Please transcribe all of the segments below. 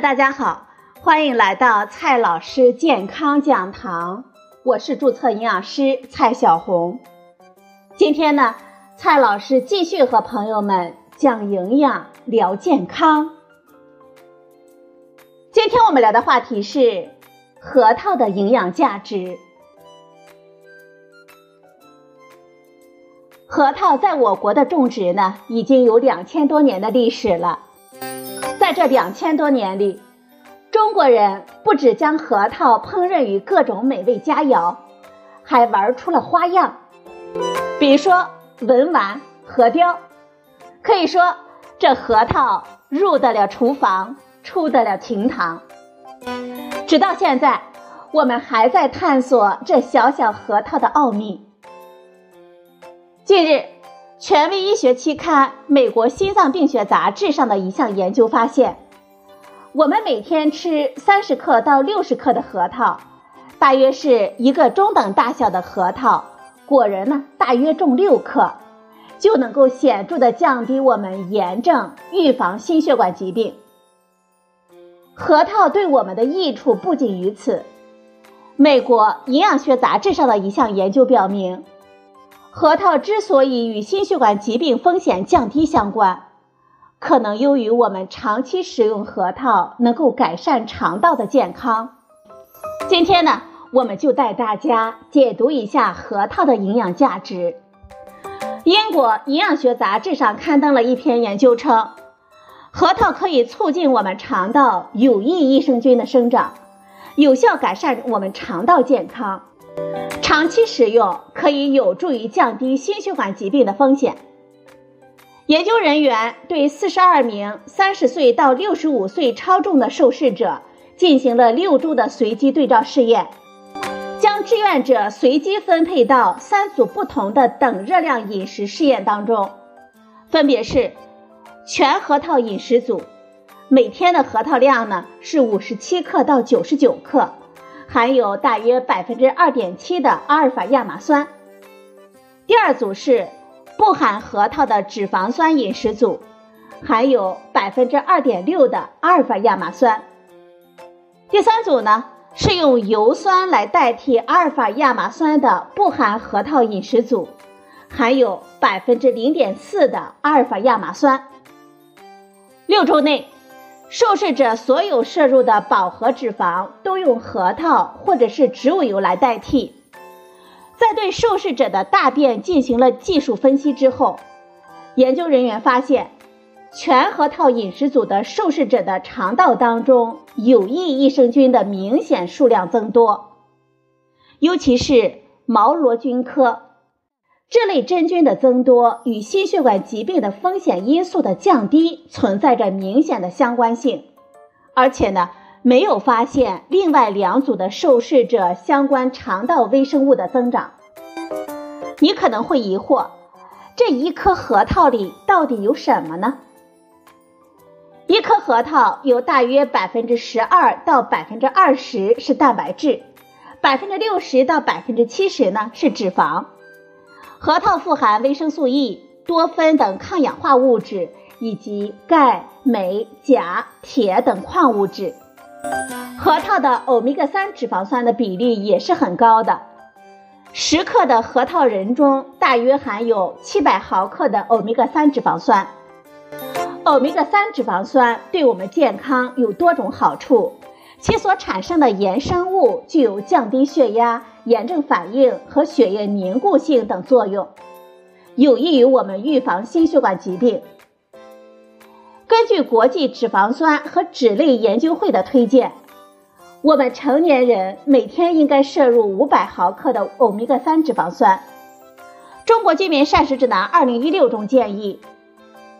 大家好，欢迎来到蔡老师健康讲堂，我是注册营养师蔡小红。今天呢，蔡老师继续和朋友们讲营养、聊健康。今天我们聊的话题是核桃的营养价值。核桃在我国的种植呢，已经有两千多年的历史了。这两千多年里，中国人不止将核桃烹饪于各种美味佳肴，还玩出了花样。比如说文玩、核雕，可以说这核桃入得了厨房，出得了厅堂。直到现在，我们还在探索这小小核桃的奥秘。近日。权威医学期刊《美国心脏病学杂志》上的一项研究发现，我们每天吃三十克到六十克的核桃，大约是一个中等大小的核桃，果仁呢大约重六克，就能够显著的降低我们炎症，预防心血管疾病。核桃对我们的益处不仅于此，美国营养学杂志上的一项研究表明。核桃之所以与心血管疾病风险降低相关，可能由于我们长期食用核桃能够改善肠道的健康。今天呢，我们就带大家解读一下核桃的营养价值。英国营养学杂志上刊登了一篇研究称，核桃可以促进我们肠道有益益生菌的生长，有效改善我们肠道健康。长期使用可以有助于降低心血管疾病的风险。研究人员对四十二名三十岁到六十五岁超重的受试者进行了六周的随机对照试验，将志愿者随机分配到三组不同的等热量饮食试验当中，分别是全核桃饮食组，每天的核桃量呢是五十七克到九十九克。含有大约百分之二点七的阿尔法亚麻酸。第二组是不含核桃的脂肪酸饮食组，含有百分之二点六的阿尔法亚麻酸。第三组呢是用油酸来代替阿尔法亚麻酸的不含核桃饮食组，含有百分之零点四的阿尔法亚麻酸。六周内。受试者所有摄入的饱和脂肪都用核桃或者是植物油来代替。在对受试者的大便进行了技术分析之后，研究人员发现，全核桃饮食组的受试者的肠道当中有益益生菌的明显数量增多，尤其是毛螺菌科。这类真菌的增多与心血管疾病的风险因素的降低存在着明显的相关性，而且呢，没有发现另外两组的受试者相关肠道微生物的增长。你可能会疑惑，这一颗核桃里到底有什么呢？一颗核桃有大约百分之十二到百分之二十是蛋白质，百分之六十到百分之七十呢是脂肪。核桃富含维生素 E、多酚等抗氧化物质，以及钙、镁、钾、铁等矿物质。核桃的欧米伽三脂肪酸的比例也是很高的，十克的核桃仁中大约含有七百毫克的欧米伽三脂肪酸。欧米伽三脂肪酸对我们健康有多种好处，其所产生的衍生物具有降低血压。炎症反应和血液凝固性等作用，有益于我们预防心血管疾病。根据国际脂肪酸和脂类研究会的推荐，我们成年人每天应该摄入五百毫克的欧米伽三脂肪酸。中国居民膳食指南二零一六中建议，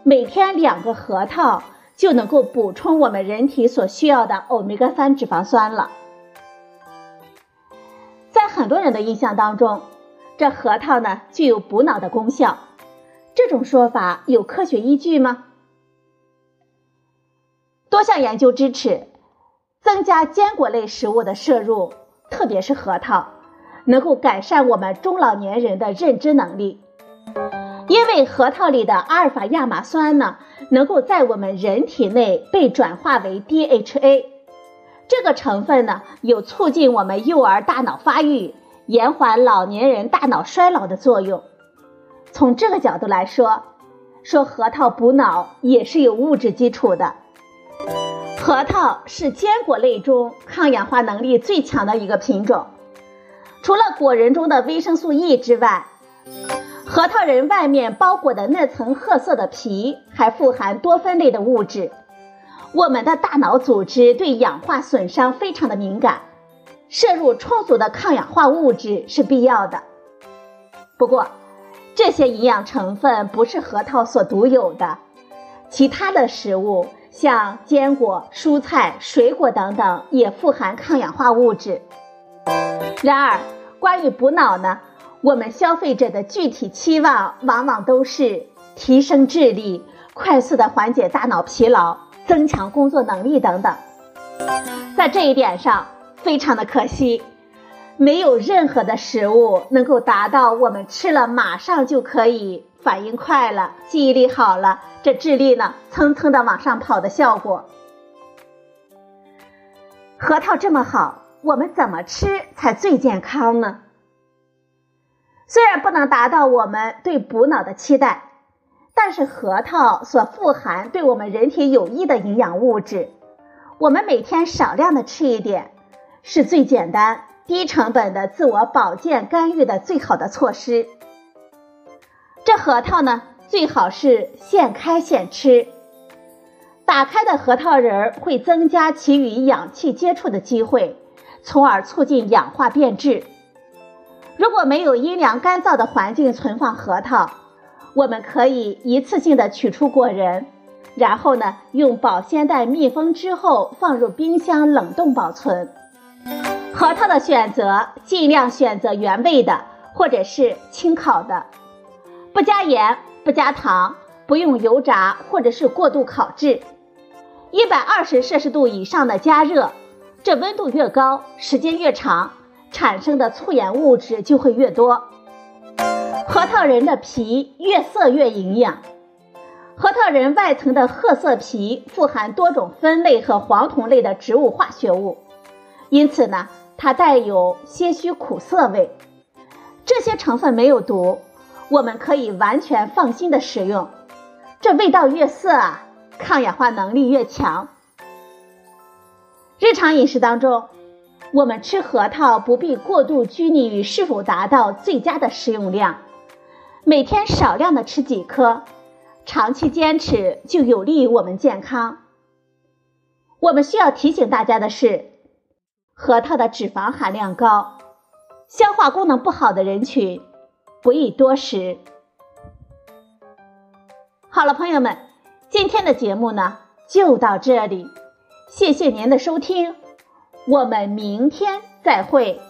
每天两个核桃就能够补充我们人体所需要的欧米伽三脂肪酸了。很多人的印象当中，这核桃呢具有补脑的功效，这种说法有科学依据吗？多项研究支持，增加坚果类食物的摄入，特别是核桃，能够改善我们中老年人的认知能力。因为核桃里的阿尔法亚麻酸呢，能够在我们人体内被转化为 DHA，这个成分呢，有促进我们幼儿大脑发育、延缓老年人大脑衰老的作用。从这个角度来说，说核桃补脑也是有物质基础的。核桃是坚果类中抗氧化能力最强的一个品种。除了果仁中的维生素 E 之外，核桃仁外面包裹的那层褐色的皮还富含多酚类的物质。我们的大脑组织对氧化损伤非常的敏感，摄入充足的抗氧化物质是必要的。不过，这些营养成分不是核桃所独有的，其他的食物。像坚果、蔬菜、水果等等也富含抗氧化物质。然而，关于补脑呢，我们消费者的具体期望往往都是提升智力、快速的缓解大脑疲劳、增强工作能力等等。在这一点上，非常的可惜，没有任何的食物能够达到我们吃了马上就可以。反应快了，记忆力好了，这智力呢蹭蹭的往上跑的效果。核桃这么好，我们怎么吃才最健康呢？虽然不能达到我们对补脑的期待，但是核桃所富含对我们人体有益的营养物质，我们每天少量的吃一点，是最简单、低成本的自我保健干预的最好的措施。这核桃呢，最好是现开现吃。打开的核桃仁儿会增加其与氧气接触的机会，从而促进氧化变质。如果没有阴凉干燥的环境存放核桃，我们可以一次性的取出果仁，然后呢，用保鲜袋密封之后放入冰箱冷冻保存。核桃的选择尽量选择原味的，或者是清烤的。不加盐，不加糖，不用油炸或者是过度烤制。一百二十摄氏度以上的加热，这温度越高，时间越长，产生的促盐物质就会越多。核桃仁的皮越涩越营养。核桃仁外层的褐色皮富含多种酚类和黄酮类的植物化学物，因此呢，它带有些许苦涩味。这些成分没有毒。我们可以完全放心的食用，这味道越涩啊，抗氧化能力越强。日常饮食当中，我们吃核桃不必过度拘泥于是否达到最佳的食用量，每天少量的吃几颗，长期坚持就有利于我们健康。我们需要提醒大家的是，核桃的脂肪含量高，消化功能不好的人群。不宜多食。好了，朋友们，今天的节目呢就到这里，谢谢您的收听，我们明天再会。